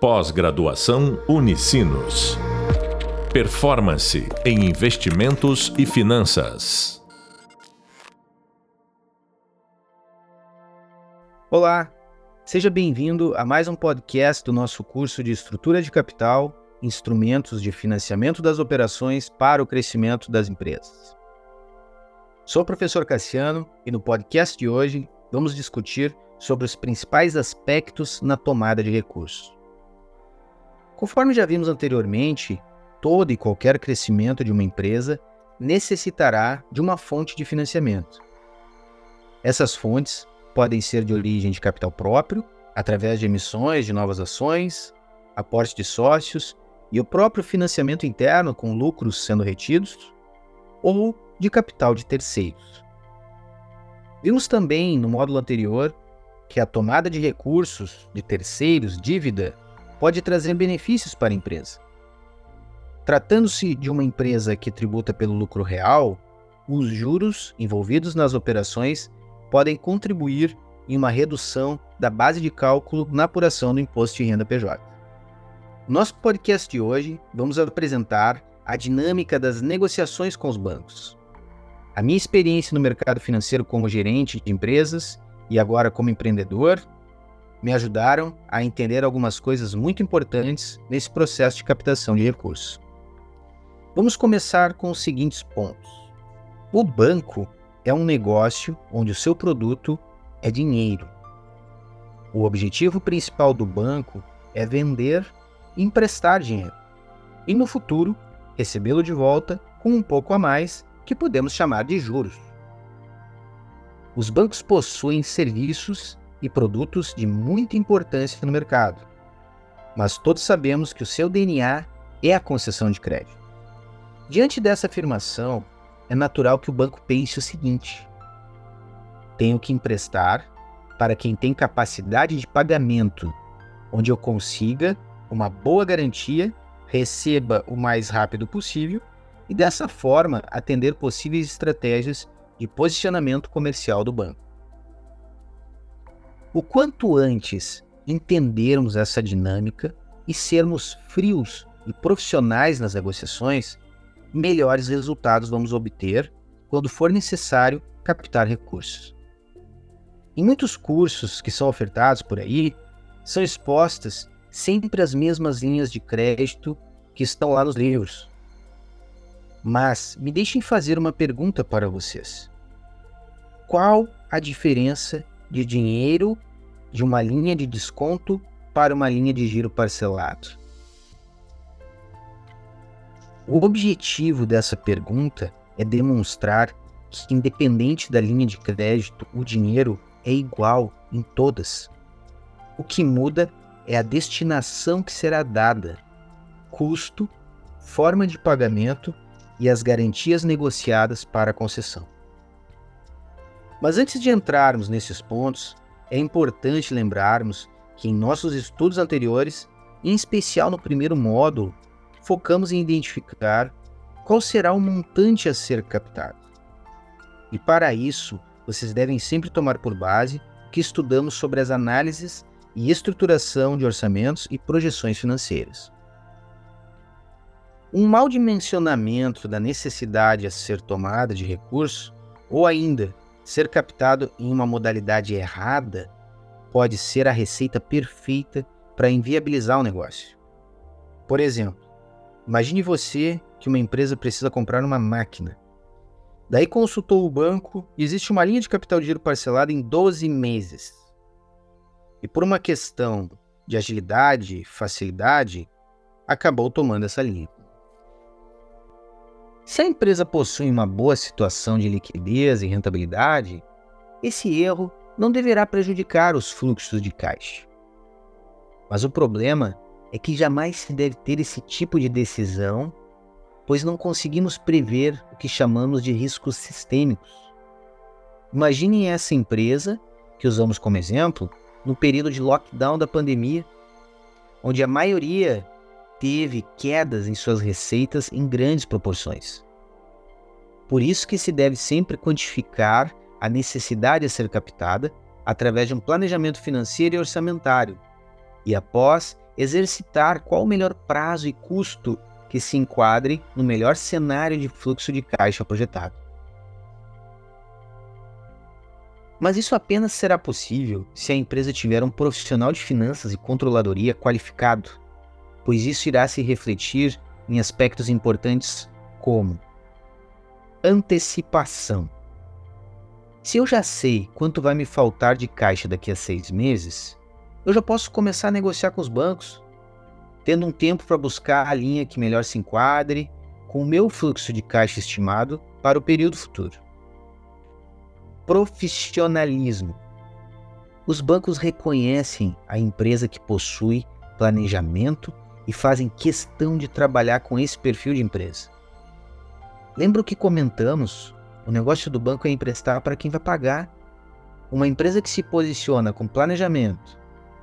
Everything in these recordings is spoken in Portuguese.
Pós-graduação Unicinos. Performance em investimentos e finanças. Olá, seja bem-vindo a mais um podcast do nosso curso de Estrutura de Capital, Instrumentos de Financiamento das Operações para o Crescimento das Empresas. Sou o professor Cassiano e no podcast de hoje vamos discutir sobre os principais aspectos na tomada de recursos. Conforme já vimos anteriormente, todo e qualquer crescimento de uma empresa necessitará de uma fonte de financiamento. Essas fontes podem ser de origem de capital próprio, através de emissões de novas ações, aporte de sócios e o próprio financiamento interno com lucros sendo retidos, ou de capital de terceiros. Vimos também no módulo anterior que a tomada de recursos de terceiros, dívida, pode trazer benefícios para a empresa. Tratando-se de uma empresa que tributa pelo lucro real, os juros envolvidos nas operações podem contribuir em uma redução da base de cálculo na apuração do imposto de renda PJ. No nosso podcast de hoje, vamos apresentar a dinâmica das negociações com os bancos. A minha experiência no mercado financeiro como gerente de empresas e agora como empreendedor me ajudaram a entender algumas coisas muito importantes nesse processo de captação de recursos. Vamos começar com os seguintes pontos. O banco é um negócio onde o seu produto é dinheiro. O objetivo principal do banco é vender e emprestar dinheiro, e no futuro recebê-lo de volta com um pouco a mais que podemos chamar de juros. Os bancos possuem serviços e produtos de muita importância no mercado, mas todos sabemos que o seu DNA é a concessão de crédito. Diante dessa afirmação, é natural que o banco pense o seguinte: tenho que emprestar para quem tem capacidade de pagamento, onde eu consiga uma boa garantia, receba o mais rápido possível e dessa forma atender possíveis estratégias de posicionamento comercial do banco. O quanto antes entendermos essa dinâmica e sermos frios e profissionais nas negociações, melhores resultados vamos obter quando for necessário captar recursos. Em muitos cursos que são ofertados por aí, são expostas sempre as mesmas linhas de crédito que estão lá nos livros. Mas me deixem fazer uma pergunta para vocês. Qual a diferença de dinheiro de uma linha de desconto para uma linha de giro parcelado? O objetivo dessa pergunta é demonstrar que, independente da linha de crédito, o dinheiro é igual em todas. O que muda é a destinação que será dada, custo, forma de pagamento e as garantias negociadas para a concessão. Mas antes de entrarmos nesses pontos, é importante lembrarmos que em nossos estudos anteriores, em especial no primeiro módulo, focamos em identificar qual será o montante a ser captado. E para isso, vocês devem sempre tomar por base o que estudamos sobre as análises e estruturação de orçamentos e projeções financeiras. Um mau dimensionamento da necessidade a ser tomada de recurso, ou ainda ser captado em uma modalidade errada, pode ser a receita perfeita para inviabilizar o negócio. Por exemplo, imagine você que uma empresa precisa comprar uma máquina. Daí consultou o banco e existe uma linha de capital de giro parcelada em 12 meses. E por uma questão de agilidade, facilidade, acabou tomando essa linha. Se a empresa possui uma boa situação de liquidez e rentabilidade, esse erro não deverá prejudicar os fluxos de caixa. Mas o problema é que jamais se deve ter esse tipo de decisão, pois não conseguimos prever o que chamamos de riscos sistêmicos. Imaginem essa empresa, que usamos como exemplo, no período de lockdown da pandemia, onde a maioria teve quedas em suas receitas em grandes proporções. Por isso que se deve sempre quantificar a necessidade a ser captada através de um planejamento financeiro e orçamentário, e após exercitar qual o melhor prazo e custo que se enquadre no melhor cenário de fluxo de caixa projetado. Mas isso apenas será possível se a empresa tiver um profissional de finanças e controladoria qualificado, pois isso irá se refletir em aspectos importantes como antecipação. Se eu já sei quanto vai me faltar de caixa daqui a seis meses, eu já posso começar a negociar com os bancos, tendo um tempo para buscar a linha que melhor se enquadre com o meu fluxo de caixa estimado para o período futuro. Profissionalismo. Os bancos reconhecem a empresa que possui planejamento e fazem questão de trabalhar com esse perfil de empresa. Lembra o que comentamos? O negócio do banco é emprestar para quem vai pagar. Uma empresa que se posiciona com planejamento,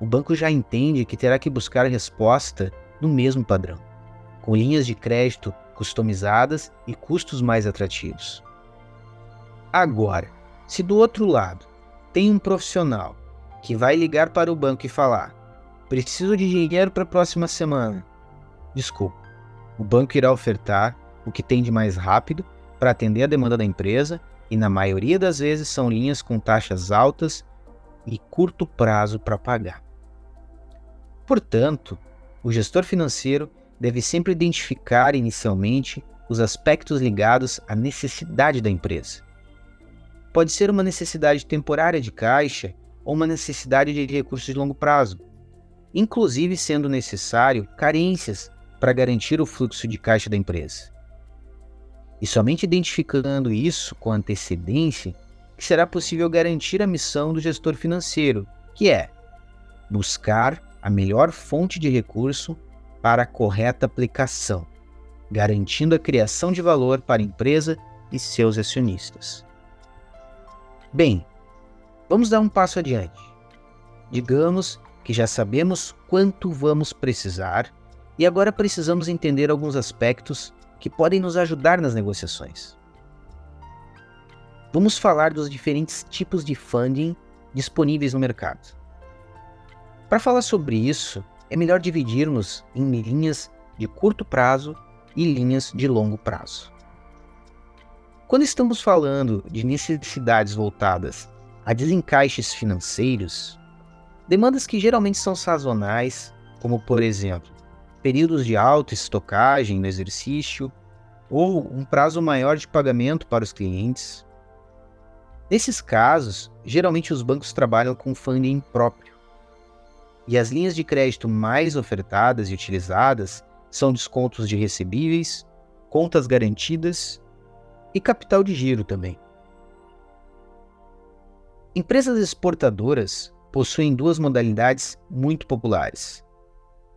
o banco já entende que terá que buscar resposta no mesmo padrão, com linhas de crédito customizadas e custos mais atrativos. Agora, se do outro lado tem um profissional que vai ligar para o banco e falar: preciso de dinheiro para a próxima semana, desculpa, o banco irá ofertar o que tem de mais rápido para atender a demanda da empresa e, na maioria das vezes, são linhas com taxas altas e curto prazo para pagar. Portanto, o gestor financeiro deve sempre identificar inicialmente os aspectos ligados à necessidade da empresa. Pode ser uma necessidade temporária de caixa ou uma necessidade de recursos de longo prazo, inclusive sendo necessário carências para garantir o fluxo de caixa da empresa. E somente identificando isso com antecedência que será possível garantir a missão do gestor financeiro, que é buscar a melhor fonte de recurso para a correta aplicação, garantindo a criação de valor para a empresa e seus acionistas. Bem, vamos dar um passo adiante. Digamos que já sabemos quanto vamos precisar e agora precisamos entender alguns aspectos que podem nos ajudar nas negociações. Vamos falar dos diferentes tipos de funding disponíveis no mercado. Para falar sobre isso, é melhor dividirmos em linhas de curto prazo e linhas de longo prazo. Quando estamos falando de necessidades voltadas a desencaixes financeiros, demandas que geralmente são sazonais, como por exemplo, períodos de alta estocagem no exercício ou um prazo maior de pagamento para os clientes. Nesses casos, geralmente os bancos trabalham com funding próprio, e as linhas de crédito mais ofertadas e utilizadas são descontos de recebíveis, contas garantidas e capital de giro também. Empresas exportadoras possuem duas modalidades muito populares.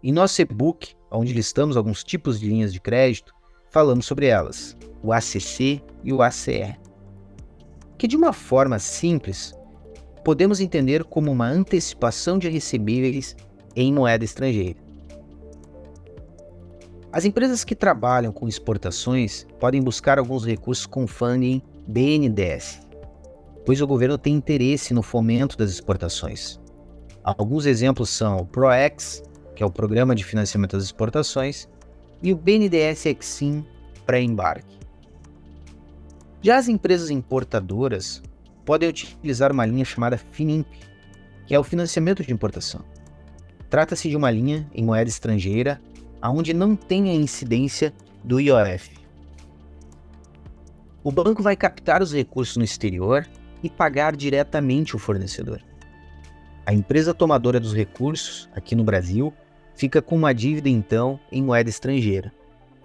Em nosso e-book, onde listamos alguns tipos de linhas de crédito, falamos sobre elas, o ACC e o ACE, que de uma forma simples podemos entender como uma antecipação de recebíveis em moeda estrangeira. As empresas que trabalham com exportações podem buscar alguns recursos com funding BNDES, pois o governo tem interesse no fomento das exportações. Alguns exemplos são o PROEX, que é o Programa de Financiamento das Exportações, e o BNDES Exim pré-embarque. Já as empresas importadoras podem utilizar uma linha chamada FINIMP, que é o financiamento de importação. Trata-se de uma linha em moeda estrangeira onde não tem a incidência do IOF. O banco vai captar os recursos no exterior e pagar diretamente o fornecedor. A empresa tomadora dos recursos, aqui no Brasil, fica com uma dívida então em moeda estrangeira,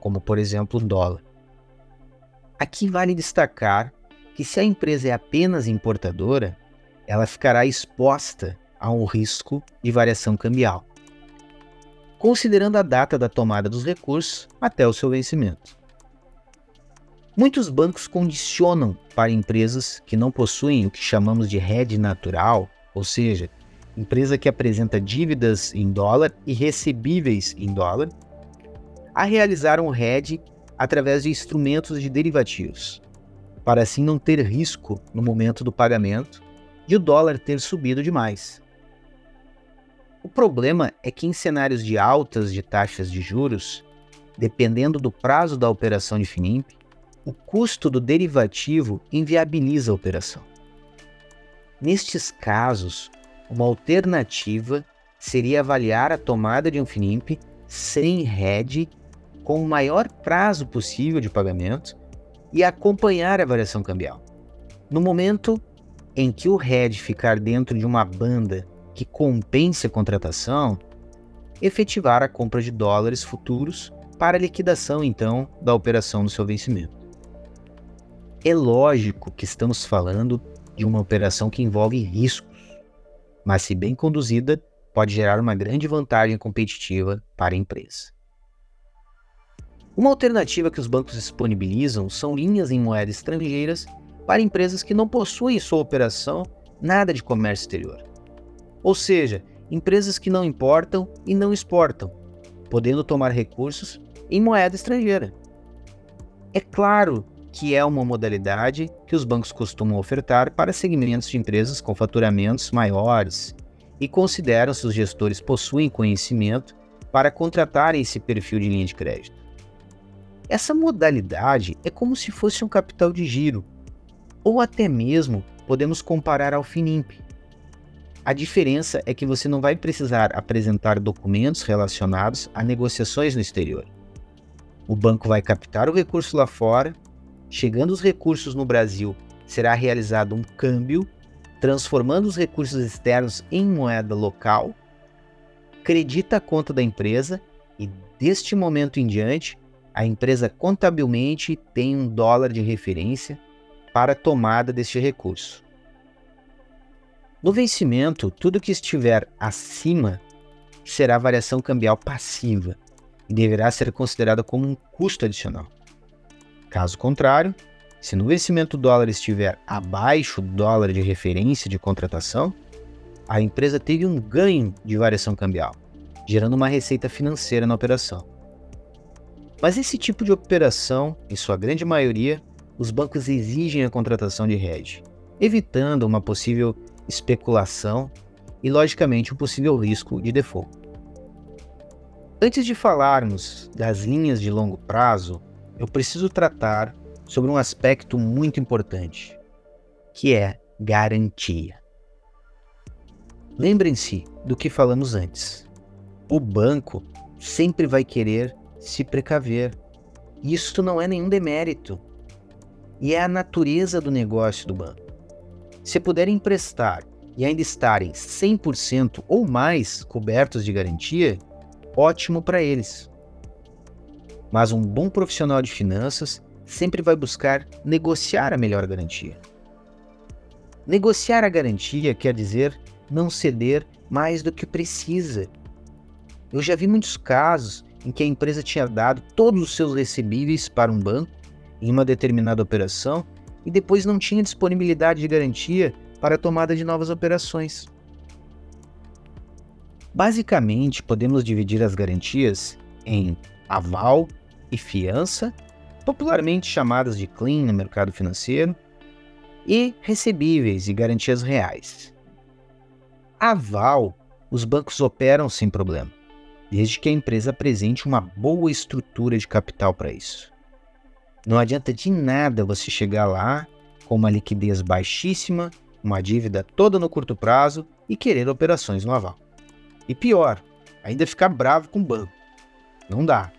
como por exemplo o dólar. Aqui vale destacar que se a empresa é apenas importadora, ela ficará exposta a um risco de variação cambial, considerando a data da tomada dos recursos até o seu vencimento. Muitos bancos condicionam para empresas que não possuem o que chamamos de hedge natural, ou seja, empresa que apresenta dívidas em dólar e recebíveis em dólar, a realizar um hedge através de instrumentos de derivativos para assim não ter risco no momento do pagamento de o dólar ter subido demais. O problema é que em cenários de altas de taxas de juros, dependendo do prazo da operação de FINIMP, o custo do derivativo inviabiliza a operação. Nestes casos, uma alternativa seria avaliar a tomada de um FINIMP sem RED, com o maior prazo possível de pagamento e acompanhar a variação cambial. No momento em que o RED ficar dentro de uma banda que compense a contratação, efetivar a compra de dólares futuros para a liquidação, então, da operação no seu vencimento. É lógico que estamos falando de uma operação que envolve riscos, mas, se bem conduzida, pode gerar uma grande vantagem competitiva para a empresa. Uma alternativa que os bancos disponibilizam são linhas em moedas estrangeiras para empresas que não possuem em sua operação nada de comércio exterior. Ou seja, empresas que não importam e não exportam, podendo tomar recursos em moeda estrangeira. É claro que é uma modalidade que os bancos costumam ofertar para segmentos de empresas com faturamentos maiores e consideram se os gestores possuem conhecimento para contratarem esse perfil de linha de crédito. Essa modalidade é como se fosse um capital de giro, ou até mesmo podemos comparar ao Finimp. A diferença é que você não vai precisar apresentar documentos relacionados a negociações no exterior. O banco vai captar o recurso lá fora, chegando os recursos no Brasil, será realizado um câmbio, transformando os recursos externos em moeda local, credita a conta da empresa e, deste momento em diante, a empresa contabilmente tem um dólar de referência para a tomada deste recurso. No vencimento, tudo que estiver acima será variação cambial passiva e deverá ser considerada como um custo adicional. Caso contrário, se no vencimento o dólar estiver abaixo do dólar de referência de contratação, a empresa teve um ganho de variação cambial, gerando uma receita financeira na operação. Mas esse tipo de operação, em sua grande maioria, os bancos exigem a contratação de hedge, evitando uma possível especulação e, logicamente, um possível risco de default. Antes de falarmos das linhas de longo prazo, eu preciso tratar sobre um aspecto muito importante, que é garantia. Lembrem-se do que falamos antes. O banco sempre vai querer se precaver. Isso não é nenhum demérito e é a natureza do negócio do banco. Se puderem emprestar e ainda estarem 100% ou mais cobertos de garantia, ótimo para eles. Mas um bom profissional de finanças sempre vai buscar negociar a melhor garantia. Negociar a garantia quer dizer não ceder mais do que precisa. Eu já vi muitos casos em que a empresa tinha dado todos os seus recebíveis para um banco em uma determinada operação e depois não tinha disponibilidade de garantia para a tomada de novas operações. Basicamente, podemos dividir as garantias em aval e fiança, popularmente chamadas de clean no mercado financeiro, e recebíveis e garantias reais. Aval, os bancos operam sem problema, desde que a empresa apresente uma boa estrutura de capital para isso. Não adianta de nada você chegar lá com uma liquidez baixíssima, uma dívida toda no curto prazo e querer operações no aval. E pior, ainda ficar bravo com o banco. Não dá.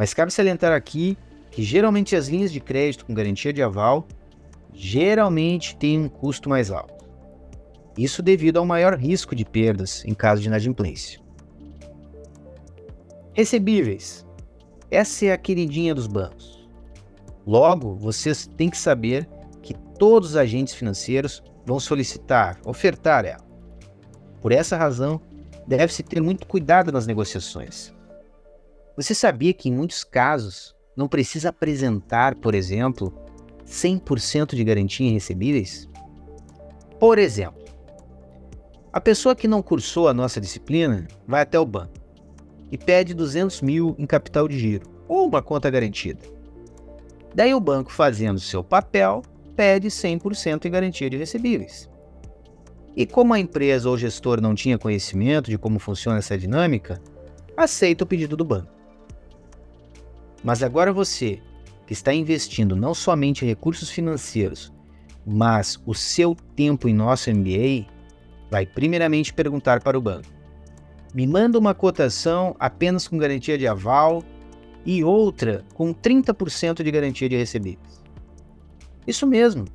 Mas cabe salientar aqui que geralmente as linhas de crédito com garantia de aval geralmente têm um custo mais alto. Isso devido ao maior risco de perdas em caso de inadimplência. Recebíveis. Essa é a queridinha dos bancos. Logo, vocês têm que saber que todos os agentes financeiros vão solicitar, ofertar ela. Por essa razão, deve-se ter muito cuidado nas negociações. Você sabia que em muitos casos não precisa apresentar, por exemplo, 100% de garantia em recebíveis? Por exemplo, a pessoa que não cursou a nossa disciplina vai até o banco e pede 200 mil em capital de giro ou uma conta garantida. Daí o banco, fazendo seu papel, pede 100% em garantia de recebíveis. E como a empresa ou gestor não tinha conhecimento de como funciona essa dinâmica, aceita o pedido do banco. Mas agora você, que está investindo não somente recursos financeiros, mas o seu tempo em nosso MBA, vai primeiramente perguntar para o banco: me manda uma cotação apenas com garantia de aval e outra com 30% de garantia de recebíveis. Isso mesmo.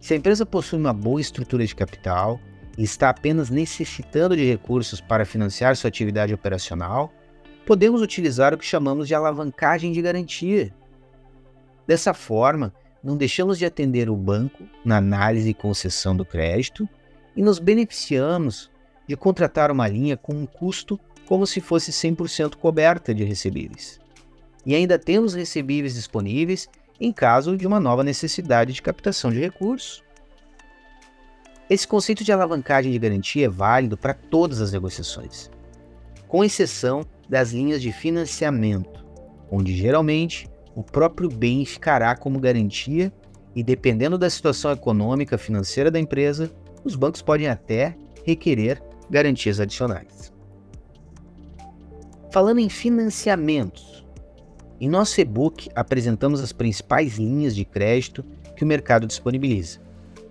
Se a empresa possui uma boa estrutura de capital e está apenas necessitando de recursos para financiar sua atividade operacional, podemos utilizar o que chamamos de alavancagem de garantia. Dessa forma, não deixamos de atender o banco na análise e concessão do crédito e nos beneficiamos de contratar uma linha com um custo como se fosse 100% coberta de recebíveis. E ainda temos recebíveis disponíveis em caso de uma nova necessidade de captação de recursos. Esse conceito de alavancagem de garantia é válido para todas as negociações, com exceção das linhas de financiamento, onde geralmente o próprio bem ficará como garantia e, dependendo da situação econômica financeira da empresa, os bancos podem até requerer garantias adicionais. Falando em financiamentos, em nosso e-book apresentamos as principais linhas de crédito que o mercado disponibiliza: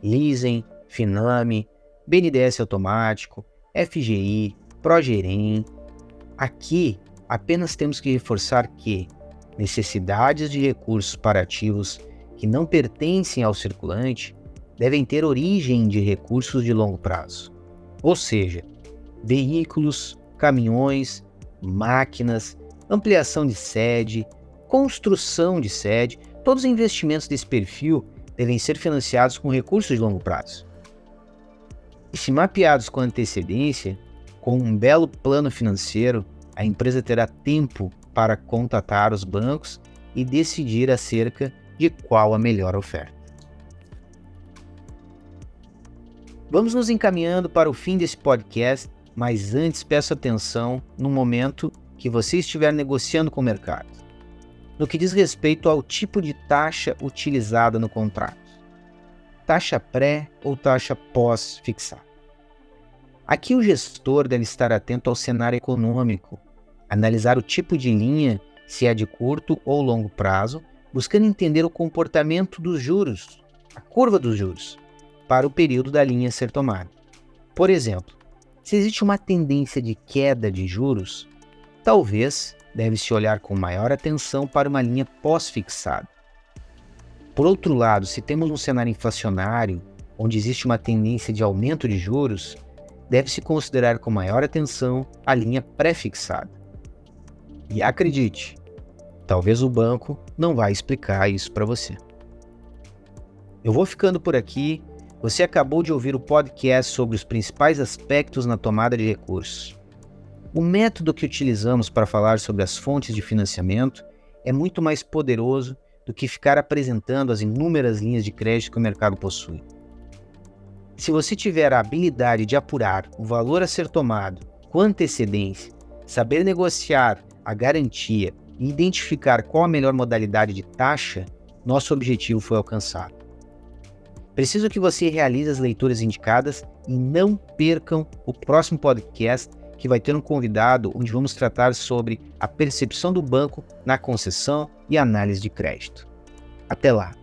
Leasing, Finame, BNDES automático, FGI, Progerem. Aqui apenas temos que reforçar que necessidades de recursos para ativos que não pertencem ao circulante devem ter origem de recursos de longo prazo, ou seja, veículos, caminhões, máquinas, ampliação de sede, construção de sede, todos os investimentos desse perfil devem ser financiados com recursos de longo prazo. E se mapeados com antecedência, com um belo plano financeiro, a empresa terá tempo para contatar os bancos e decidir acerca de qual a melhor oferta. Vamos nos encaminhando para o fim desse podcast, mas antes peço atenção no momento que você estiver negociando com o mercado. No que diz respeito ao tipo de taxa utilizada no contrato: taxa pré ou taxa pós-fixada. Aqui o gestor deve estar atento ao cenário econômico analisar o tipo de linha, se é de curto ou longo prazo, buscando entender o comportamento dos juros, a curva dos juros, para o período da linha ser tomada. Por exemplo, se existe uma tendência de queda de juros, talvez deve-se olhar com maior atenção para uma linha pós-fixada. Por outro lado, se temos um cenário inflacionário, onde existe uma tendência de aumento de juros, deve-se considerar com maior atenção a linha pré-fixada. E acredite, talvez o banco não vai explicar isso para você. Eu vou ficando por aqui. Você acabou de ouvir o podcast sobre os principais aspectos na tomada de recursos. O método que utilizamos para falar sobre as fontes de financiamento é muito mais poderoso do que ficar apresentando as inúmeras linhas de crédito que o mercado possui. Se você tiver a habilidade de apurar o valor a ser tomado com antecedência, saber negociar a garantia e identificar qual a melhor modalidade de taxa, nosso objetivo foi alcançado. Preciso que você realize as leituras indicadas e não percam o próximo podcast que vai ter um convidado onde vamos tratar sobre a percepção do banco na concessão e análise de crédito. Até lá!